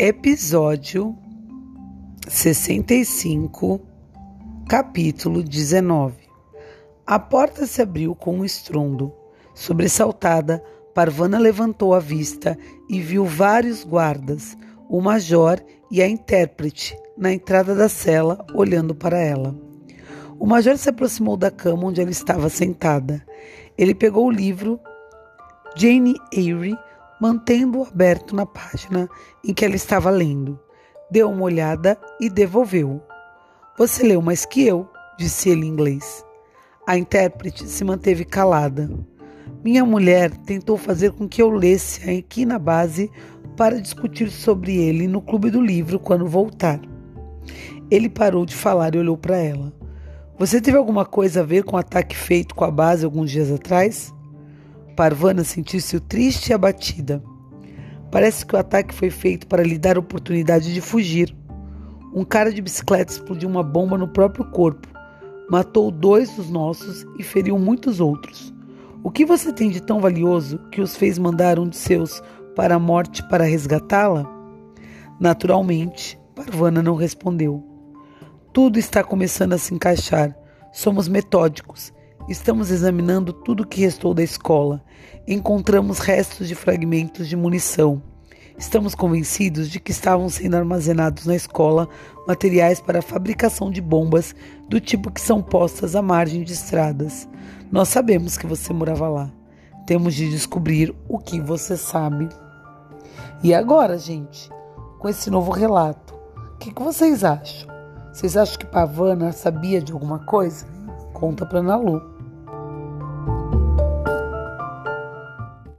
Episódio 65, capítulo 19. A porta se abriu com um estrondo. Sobressaltada, Parvana levantou a vista e viu vários guardas, o major e a intérprete, na entrada da cela, olhando para ela. O major se aproximou da cama onde ela estava sentada. Ele pegou o livro Jane Eyre mantendo-o aberto na página em que ela estava lendo. Deu uma olhada e devolveu. Você leu mais que eu, disse ele em inglês. A intérprete se manteve calada. Minha mulher tentou fazer com que eu lesse aqui na base para discutir sobre ele no clube do livro quando voltar. Ele parou de falar e olhou para ela. Você teve alguma coisa a ver com o ataque feito com a base alguns dias atrás? Parvana sentiu-se triste e abatida. Parece que o ataque foi feito para lhe dar oportunidade de fugir. Um cara de bicicleta explodiu uma bomba no próprio corpo, matou dois dos nossos e feriu muitos outros. O que você tem de tão valioso que os fez mandar um de seus para a morte para resgatá-la? Naturalmente, Parvana não respondeu. Tudo está começando a se encaixar. Somos metódicos Estamos examinando tudo o que restou da escola. Encontramos restos de fragmentos de munição. Estamos convencidos de que estavam sendo armazenados na escola materiais para a fabricação de bombas do tipo que são postas à margem de estradas. Nós sabemos que você morava lá. Temos de descobrir o que você sabe. E agora, gente, com esse novo relato, o que, que vocês acham? Vocês acham que Pavana sabia de alguma coisa? Conta para Nalu.